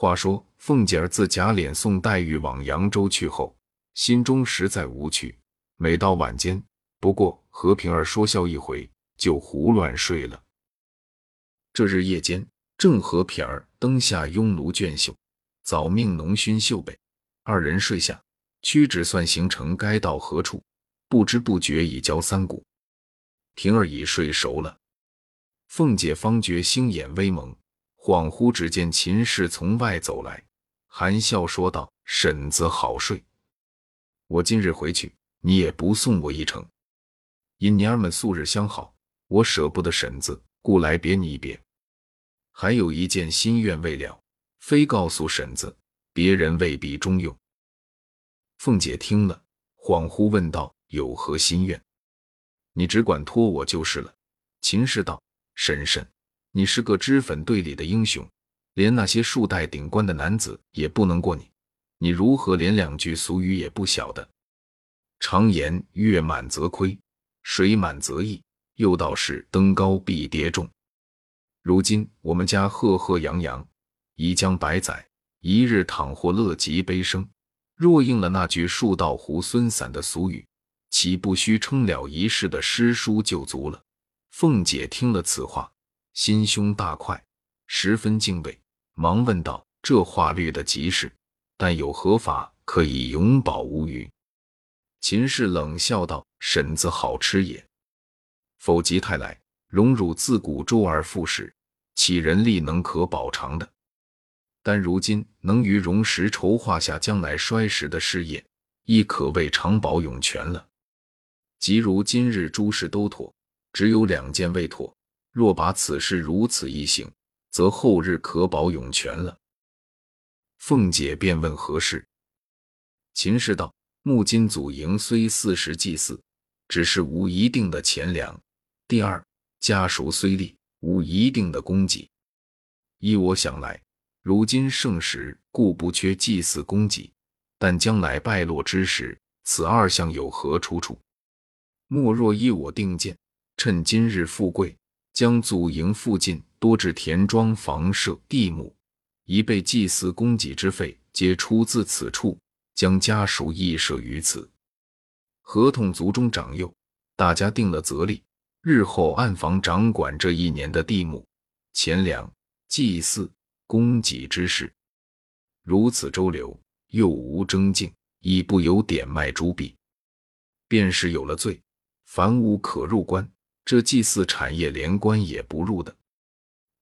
话说，凤姐儿自贾琏送黛玉往扬州去后，心中实在无趣。每到晚间，不过和平儿说笑一回，就胡乱睡了。这日夜间，正和平儿灯下拥炉卷绣，早命浓熏绣被，二人睡下，屈指算行程该到何处，不知不觉已交三鼓。平儿已睡熟了，凤姐方觉星眼微蒙。恍惚只见秦氏从外走来，含笑说道：“婶子好睡，我今日回去，你也不送我一程。因娘儿们素日相好，我舍不得婶子，故来别你一别。还有一件心愿未了，非告诉婶子，别人未必中用。”凤姐听了，恍惚问道：“有何心愿？你只管托我就是了。”秦氏道：“婶婶。”你是个脂粉队里的英雄，连那些数代顶冠的男子也不能过你，你如何连两句俗语也不晓得？常言月满则亏，水满则溢，又道是登高必跌重。如今我们家赫赫扬扬，已将百载，一日倘或乐极悲生，若应了那句树倒猢狲散的俗语，岂不须称了一世的诗书就足了？凤姐听了此话。心胸大快，十分敬畏，忙问道：“这话略的极是，但有何法可以永保无虞？”秦氏冷笑道：“婶子好吃也，否极泰来，荣辱自古周而复始，岂人力能可保长的？但如今能于荣时筹划下将来衰时的事业，亦可谓长保永全了。即如今日诸事都妥，只有两件未妥。”若把此事如此一行，则后日可保永全了。凤姐便问何事？秦氏道：木金祖营虽四时祭祀，只是无一定的钱粮；第二，家属虽立，无一定的供给。依我想来，如今盛时，故不缺祭祀供给；但将来败落之时，此二项有何出处？莫若依我定见，趁今日富贵。将祖营附近多置田庄、房舍、地亩，以备祭祀供给之费，皆出自此处。将家属亦设于此，合同族中长幼，大家定了则例，日后暗房掌管这一年的地亩、钱粮、祭祀、供给之事。如此周流，又无征竞，亦不有点卖朱币，便是有了罪，凡无可入关。这祭祀产业连官也不入的，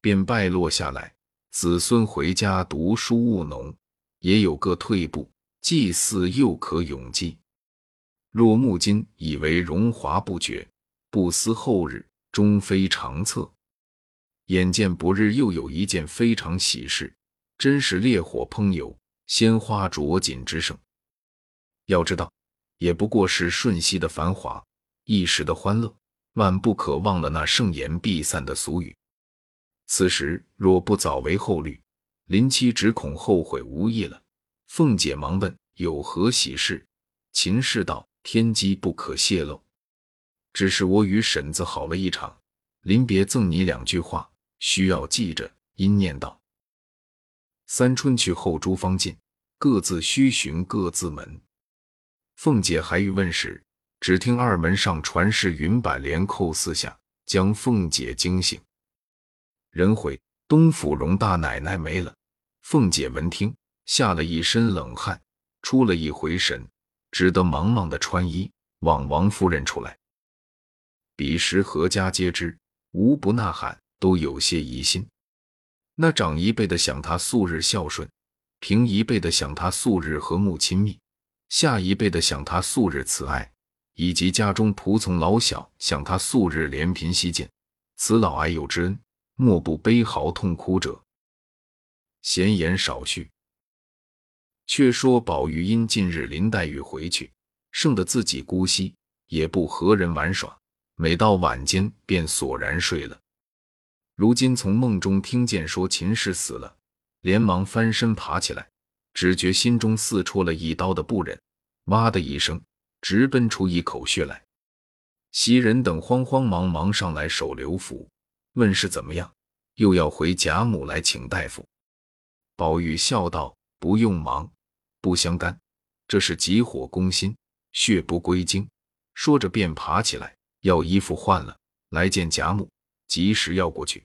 便败落下来。子孙回家读书务农，也有个退步。祭祀又可永继。若木金以为荣华不绝，不思后日，终非长策。眼见不日又有一件非常喜事，真是烈火烹油，鲜花着锦之盛。要知道，也不过是瞬息的繁华，一时的欢乐。万不可忘了那盛筵必散的俗语。此时若不早为后虑，林七只恐后悔无益了。凤姐忙问：“有何喜事？”秦氏道：“天机不可泄露，只是我与婶子好了一场，临别赠你两句话，需要记着。”因念道：“三春去后诸方尽，各自须寻各自门。”凤姐还欲问时。只听二门上传是云板连扣四下，将凤姐惊醒。人回东府荣大奶奶没了。凤姐闻听，吓了一身冷汗，出了一回神，只得忙忙的穿衣，往王夫人出来。彼时何家皆知，无不呐喊，都有些疑心。那长一辈的想他素日孝顺，平一辈的想他素日和睦亲密，下一辈的想他素日慈爱。以及家中仆从老小想他素日怜贫惜贱，此老爱幼之恩，莫不悲嚎痛哭者。闲言少叙，却说宝玉因近日林黛玉回去，剩得自己孤息，也不和人玩耍，每到晚间便索然睡了。如今从梦中听见说秦氏死了，连忙翻身爬起来，只觉心中似戳了一刀的不忍，哇的一声。直奔出一口血来，袭人等慌慌忙忙上来守刘府，问是怎么样，又要回贾母来请大夫。宝玉笑道：“不用忙，不相干。这是急火攻心，血不归经。”说着便爬起来要衣服换了，来见贾母，及时要过去。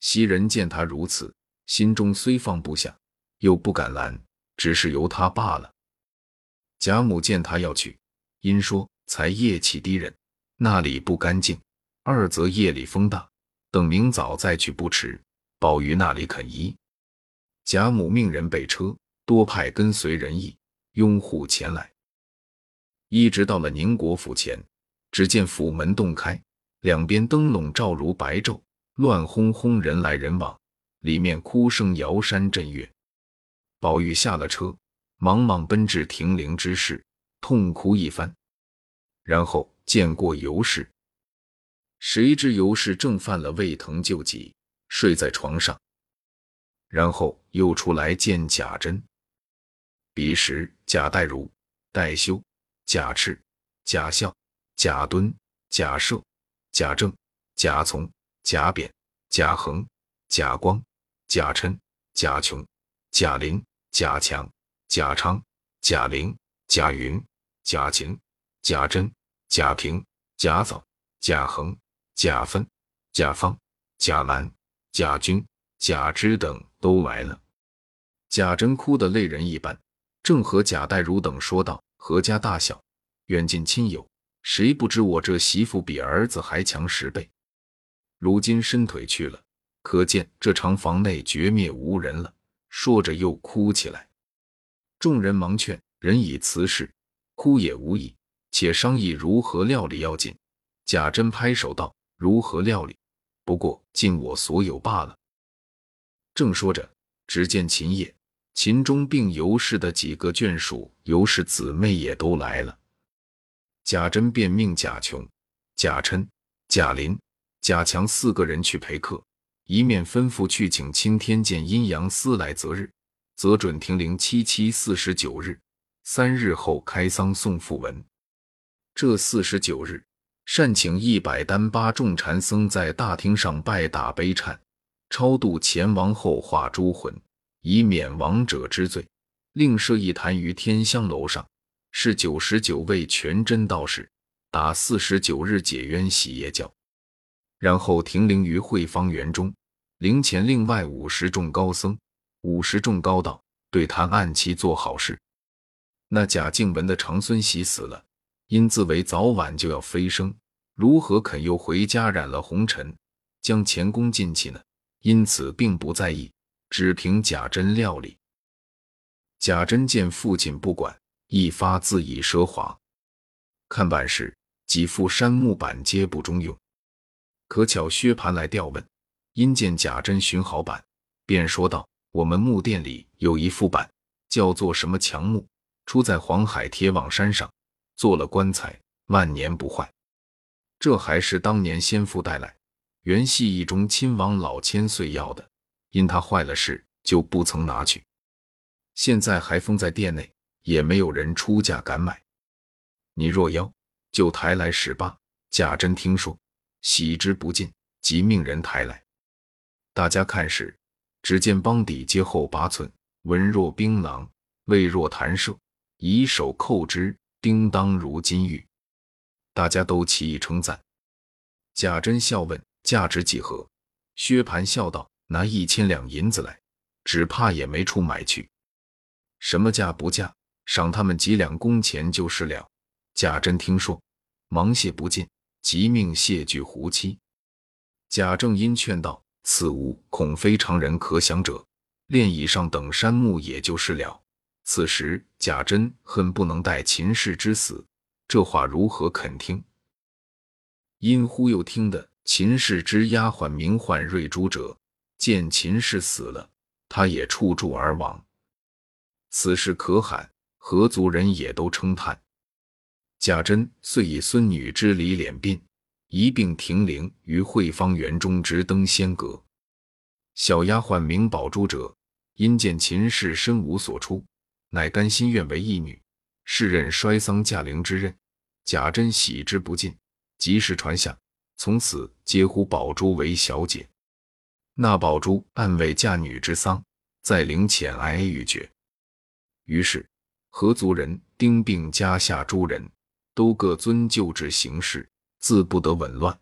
袭人见他如此，心中虽放不下，又不敢拦，只是由他罢了。贾母见他要去，因说：“才夜气低人，那里不干净；二则夜里风大，等明早再去不迟。宝玉那里肯依。”贾母命人备车，多派跟随人役拥护前来。一直到了宁国府前，只见府门洞开，两边灯笼照如白昼，乱哄哄，人来人往，里面哭声摇山震岳。宝玉下了车，忙忙奔至停灵之室，痛哭一番，然后见过尤氏。谁知尤氏正犯了胃疼救急，睡在床上。然后又出来见贾珍。彼时贾代儒、代修、贾赤、贾孝、贾敦、贾赦、贾政、贾从、贾扁、贾恒、贾光、贾琛、贾琼、贾林、贾强、贾昌、贾玲、贾云、贾琴、贾珍、贾平、贾藻、贾恒、贾芬、贾方、贾兰、贾军、贾芝等。都来了，贾珍哭得泪人一般，正和贾代儒等说道：“何家大小，远近亲友，谁不知我这媳妇比儿子还强十倍？如今伸腿去了，可见这长房内绝灭无人了。”说着又哭起来。众人忙劝：“人已辞世，哭也无益，且商议如何料理要紧。”贾珍拍手道：“如何料理？不过尽我所有罢了。”正说着，只见秦叶、秦钟并尤氏的几个眷属、尤氏姊妹也都来了。贾珍便命贾琼、贾琛、贾林、贾强四个人去陪客，一面吩咐去请钦天监阴阳司来择日，则准停灵七七四十九日，三日后开丧送讣文。这四十九日，善请一百单八众禅僧在大厅上拜打悲忏。超度前王后化诸魂，以免亡者之罪。另设一坛于天香楼上，是九十九位全真道士，打四十九日解冤洗业教。然后停灵于慧芳园中，灵前另外五十众高僧、五十众高道，对他暗期做好事。那贾静雯的长孙喜死了，因自为早晚就要飞升，如何肯又回家染了红尘，将前功尽弃呢？因此并不在意，只凭贾珍料理。贾珍见父亲不管，一发自以奢华。看板时，几副杉木板皆不中用。可巧薛蟠来调问，因见贾珍寻好板，便说道：“我们木店里有一副板，叫做什么强木，出在黄海铁网山上，做了棺材，万年不坏。这还是当年先父带来。”原系一中亲王老千岁要的，因他坏了事，就不曾拿去。现在还封在店内，也没有人出价敢买。你若要，就抬来十八。贾珍听说，喜之不尽，即命人抬来。大家看时，只见帮底皆厚八寸，纹若槟榔，味若弹射，以手扣之，叮当如金玉。大家都起意称赞。贾珍笑问。价值几何？薛蟠笑道：“拿一千两银子来，只怕也没处买去。什么价不价，赏他们几两工钱就是了。”贾珍听说，忙谢不尽，即命谢具胡妻。贾政因劝道：“此物恐非常人可想者，炼以上等山木也就是了。”此时贾珍恨不能待秦氏之死，这话如何肯听？因忽又听得。秦氏之丫鬟名唤瑞珠者，见秦氏死了，他也触柱而亡。此事可罕，何族人也都称叹。贾珍遂以孙女之礼敛殡，一并停灵于惠芳园中之登仙阁。小丫鬟名宝珠者，因见秦氏身无所出，乃甘心愿为义女，是任衰丧驾灵之任。贾珍喜之不尽，及时传下。从此皆呼宝珠为小姐。那宝珠暗为嫁女之丧，在陵前哀欲绝。于是何族人丁并家下诸人都各遵旧制行事，自不得紊乱。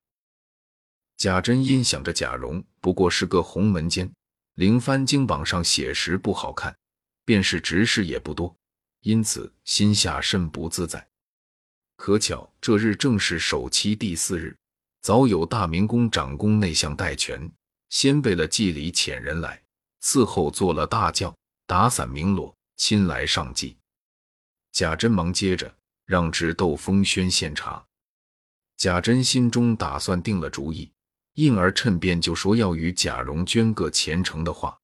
贾珍因想着贾蓉不过是个红门监，灵幡经榜上写实不好看，便是执事也不多，因此心下甚不自在。可巧这日正是首期第四日，早有大明宫长宫内相戴权先备了祭礼遣人来，伺候做了大轿，打伞鸣锣，亲来上祭。贾珍忙接着让知窦风轩献茶。贾珍心中打算定了主意。因而趁便就说要与贾蓉捐个虔诚的话。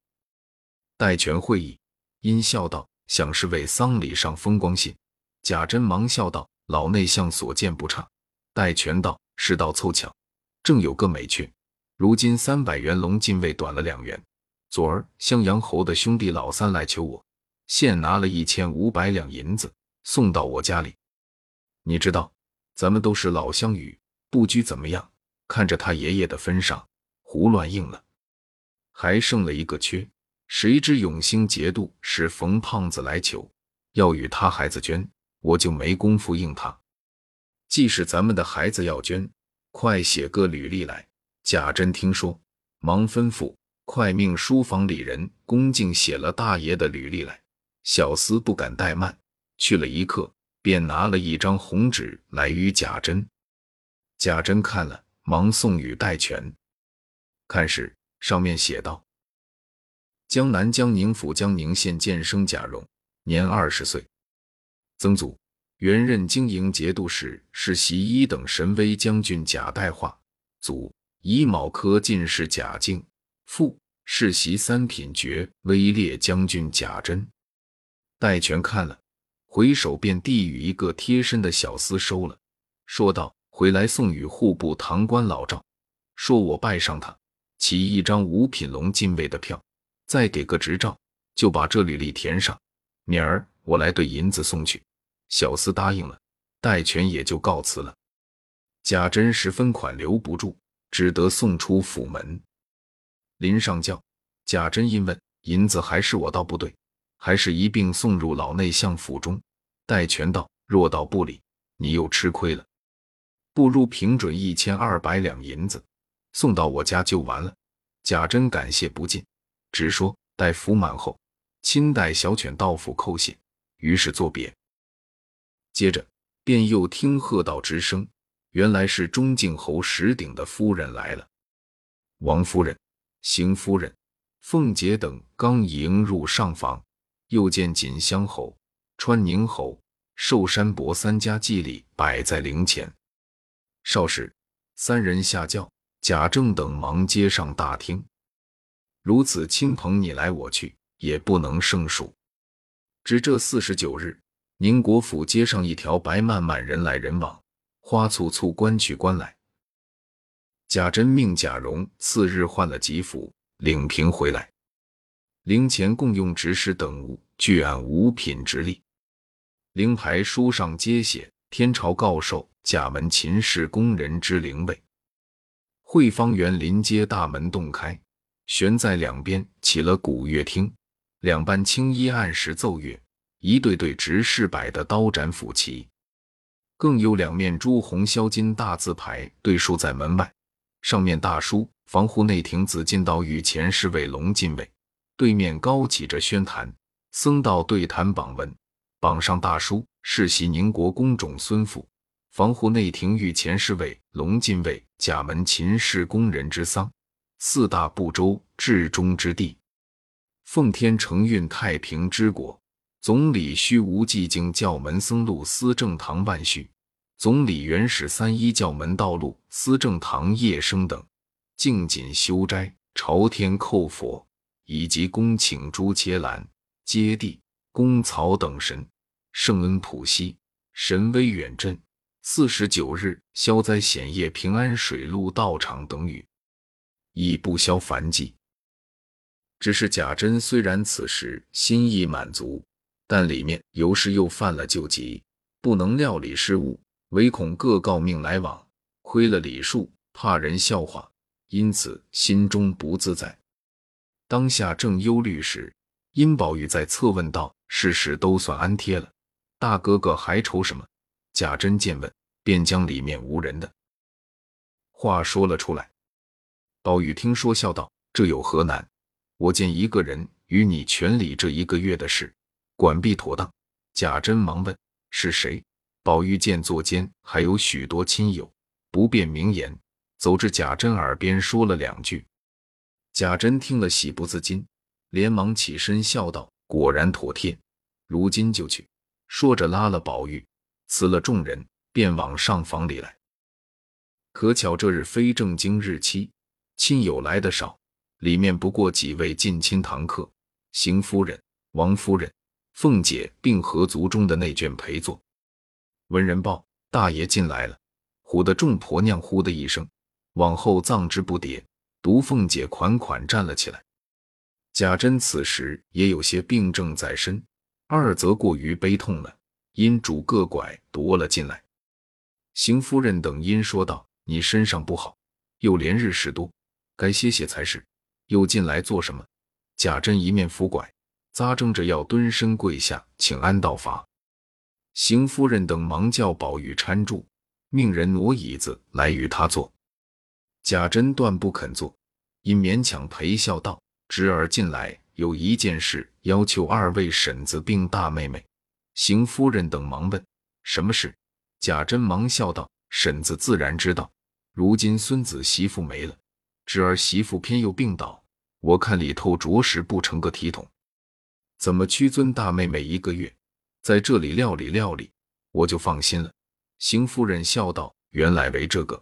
戴权会意，因笑道：“想是为丧礼上风光信。”贾珍忙笑道：“老内相所见不差。”戴权道：“事到凑巧，正有个美缺。如今三百元龙禁卫短了两元。昨儿襄阳侯的兄弟老三来求我，现拿了一千五百两银子送到我家里。你知道，咱们都是老乡与，不拘怎么样。”看着他爷爷的分上胡乱应了，还剩了一个缺。谁知永兴节度使冯胖子来求，要与他孩子捐，我就没工夫应他。既是咱们的孩子要捐，快写个履历来。贾珍听说，忙吩咐快命书房里人恭敬写了大爷的履历来。小厮不敢怠慢，去了一刻，便拿了一张红纸来与贾珍。贾珍看了。忙送与戴权，看时上面写道：“江南江宁府江宁县建生贾蓉，年二十岁，曾祖原任经营节度使，是袭一等神威将军贾代化；祖乙卯科进士贾敬；父世袭三品爵威烈将军贾珍。”戴权看了，回首便递与一个贴身的小厮收了，说道。回来送与户部堂官老赵，说我拜上他，起一张五品龙禁卫的票，再给个执照，就把这履历填上。明儿我来兑银子送去。小厮答应了，戴权也就告辞了。贾珍十分款留不住，只得送出府门。临上轿，贾珍因问银子还是我道不对，还是一并送入老内相府中？戴权道：若道不理，你又吃亏了。不如平准一千二百两银子，送到我家就完了。贾珍感谢不尽，直说待服满后，亲带小犬到府叩谢。于是作别。接着便又听喝道之声，原来是中靖侯石鼎的夫人来了。王夫人、邢夫人、凤姐等刚迎入上房，又见锦香侯、川宁侯、寿山伯三家祭礼摆在灵前。少时，三人下轿，贾政等忙接上大厅。如此亲朋你来我去，也不能胜数。只这四十九日，宁国府街上一条白漫漫，人来人往，花簇簇，官去官来。贾珍命贾蓉次日换了吉服，领平回来。陵前共用执事等物，俱按五品直立。灵牌书上皆写天朝告授。甲门秦氏宫人之灵位，汇芳园临街大门洞开，悬在两边起了古乐厅，两班青衣按时奏乐，一对对执事摆的刀斩斧齐，更有两面朱红销金大字牌对竖在门外，上面大书“防护内廷紫禁道御前侍卫龙禁卫”，对面高起着宣坛僧道对谈榜文，榜上大书“世袭宁国公种孙父”。防护内廷御前侍卫龙禁卫甲门秦氏宫人之丧，四大部洲至中之地，奉天承运太平之国。总理虚无寂静教门僧路司正堂万绪，总理元始三一教门道路司正堂叶生等，敬谨修斋朝天叩佛，以及恭请朱伽蓝、揭谛、公曹等神，圣恩普西，神威远震。四十九日，消灾显业，平安水陆道场等语，亦不消烦忌。只是贾珍虽然此时心意满足，但里面有时又犯了旧疾，不能料理事务，唯恐各诰命来往，亏了礼数，怕人笑话，因此心中不自在。当下正忧虑时，殷宝玉在侧问道：“事事都算安贴了，大哥哥还愁什么？”贾珍见问，便将里面无人的话说了出来。宝玉听说，笑道：“这有何难？我见一个人与你全理这一个月的事，管必妥当。”贾珍忙问：“是谁？”宝玉见座间还有许多亲友，不便明言，走至贾珍耳边说了两句。贾珍听了，喜不自禁。连忙起身笑道：“果然妥帖，如今就去。”说着拉了宝玉，辞了众人，便往上房里来。可巧这日非正经日期，亲友来的少，里面不过几位近亲堂客，邢夫人、王夫人、凤姐，并合族中的内眷陪坐。闻人报大爷进来了，唬得众婆娘呼的一声，往后葬之不迭，独凤姐款款站了起来。贾珍此时也有些病症在身，二则过于悲痛了，因拄个拐踱了进来。邢夫人等因说道：“你身上不好，又连日事多，该歇歇才是。又进来做什么？”贾珍一面扶拐，咂争着要蹲身跪下请安道法。邢夫人等忙叫宝玉搀住，命人挪椅子来与他坐。贾珍断不肯坐，因勉强陪笑道。侄儿进来有一件事，要求二位婶子并大妹妹、邢夫人等忙问什么事。贾珍忙笑道：“婶子自然知道，如今孙子媳妇没了，侄儿媳妇偏又病倒，我看里头着实不成个体统。怎么屈尊大妹妹一个月，在这里料理料理，我就放心了。”邢夫人笑道：“原来为这个，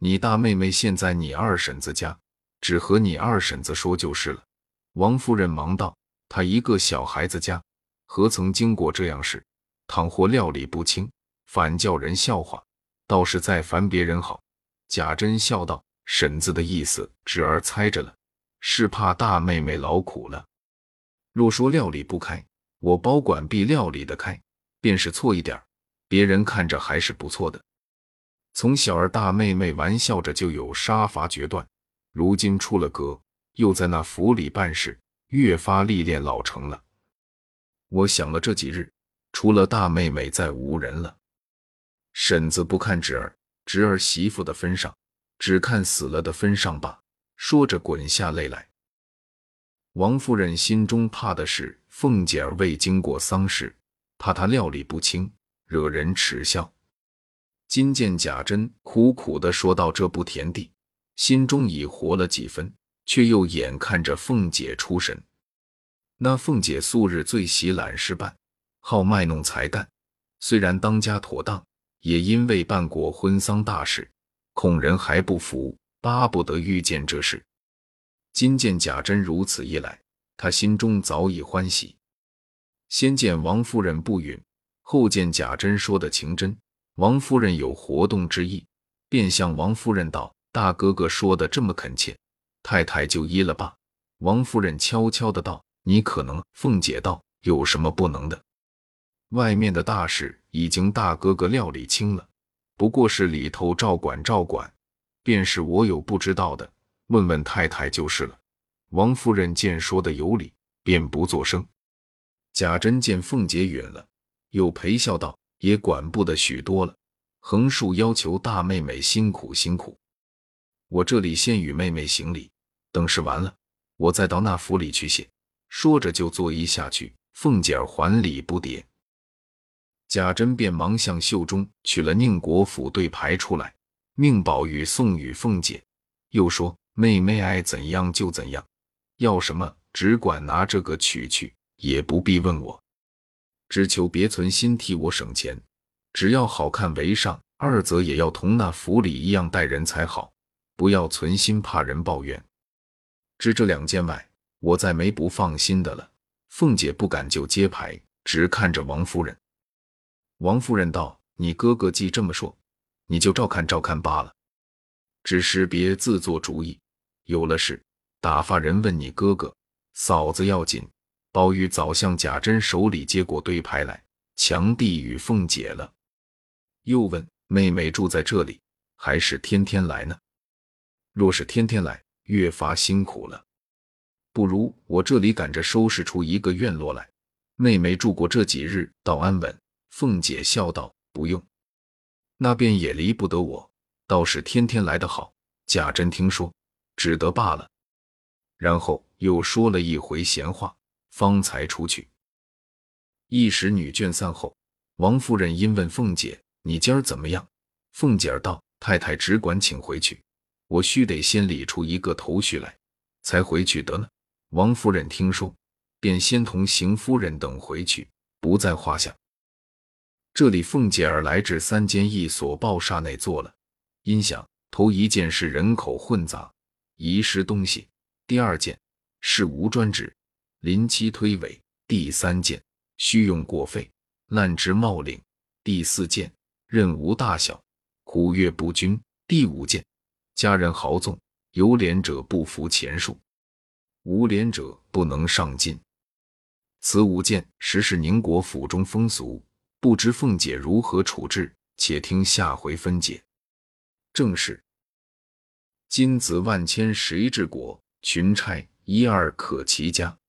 你大妹妹现在你二婶子家。”只和你二婶子说就是了。王夫人忙道：“她一个小孩子家，何曾经过这样事？倘或料理不清，反叫人笑话，倒是再烦别人好。”贾珍笑道：“婶子的意思，侄儿猜着了，是怕大妹妹劳苦了。若说料理不开，我保管必料理得开，便是错一点，别人看着还是不错的。从小儿大妹妹玩笑着就有杀伐决断。”如今出了阁，又在那府里办事，越发历练老成了。我想了这几日，除了大妹妹，再无人了。婶子不看侄儿，侄儿媳妇的分上，只看死了的分上吧。说着，滚下泪来。王夫人心中怕的是凤姐儿未经过丧事，怕她料理不清，惹人耻笑。今见贾珍苦苦的说到这步田地。心中已活了几分，却又眼看着凤姐出神。那凤姐素日最喜揽事办，好卖弄才干，虽然当家妥当，也因为办过婚丧大事，恐人还不服，巴不得遇见这事。今见贾珍如此一来，他心中早已欢喜。先见王夫人不允，后见贾珍说的情真，王夫人有活动之意，便向王夫人道。大哥哥说的这么恳切，太太就依了吧。王夫人悄悄的道：“你可能。”凤姐道：“有什么不能的？外面的大事已经大哥哥料理清了，不过是里头照管照管。便是我有不知道的，问问太太就是了。”王夫人见说的有理，便不作声。贾珍见凤姐允了，又陪笑道：“也管不得许多了，横竖要求大妹妹辛苦辛苦。”我这里先与妹妹行礼，等事完了，我再到那府里去谢。说着就作揖下去。凤姐儿还礼不迭。贾珍便忙向袖中取了宁国府对牌出来，命宝玉送与凤姐，又说：“妹妹爱怎样就怎样，要什么只管拿这个取去，也不必问我，只求别存心替我省钱，只要好看为上，二则也要同那府里一样待人才好。”不要存心怕人抱怨，只这两件外，我再没不放心的了。凤姐不敢就接牌，只看着王夫人。王夫人道：“你哥哥既这么说，你就照看照看罢了。只是别自作主意，有了事打发人问你哥哥、嫂子要紧。”宝玉早向贾珍手里接过堆牌来，强递与凤姐了。又问妹妹住在这里，还是天天来呢？若是天天来，越发辛苦了。不如我这里赶着收拾出一个院落来。妹妹住过这几日，倒安稳。凤姐笑道：“不用，那边也离不得我，倒是天天来的好。贾珍听说，只得罢了。”然后又说了一回闲话，方才出去。一时女眷散后，王夫人因问凤姐：“你今儿怎么样？”凤姐儿道：“太太只管请回去，我须得先理出一个头绪来，才回去得呢。”王夫人听说，便先同邢夫人等回去，不在话下。这里凤姐儿来至三间一所报厦内坐了，因想头一件是人口混杂，遗失东西。第二件是无专职，临期推诿；第三件虚用过费，滥职冒领；第四件任无大小，虎跃不均；第五件家人豪纵，有脸者不服钱数，无脸者不能上进。此五件实是宁国府中风俗，不知凤姐如何处置，且听下回分解。正是金子万千谁治国？群差一二可齐家。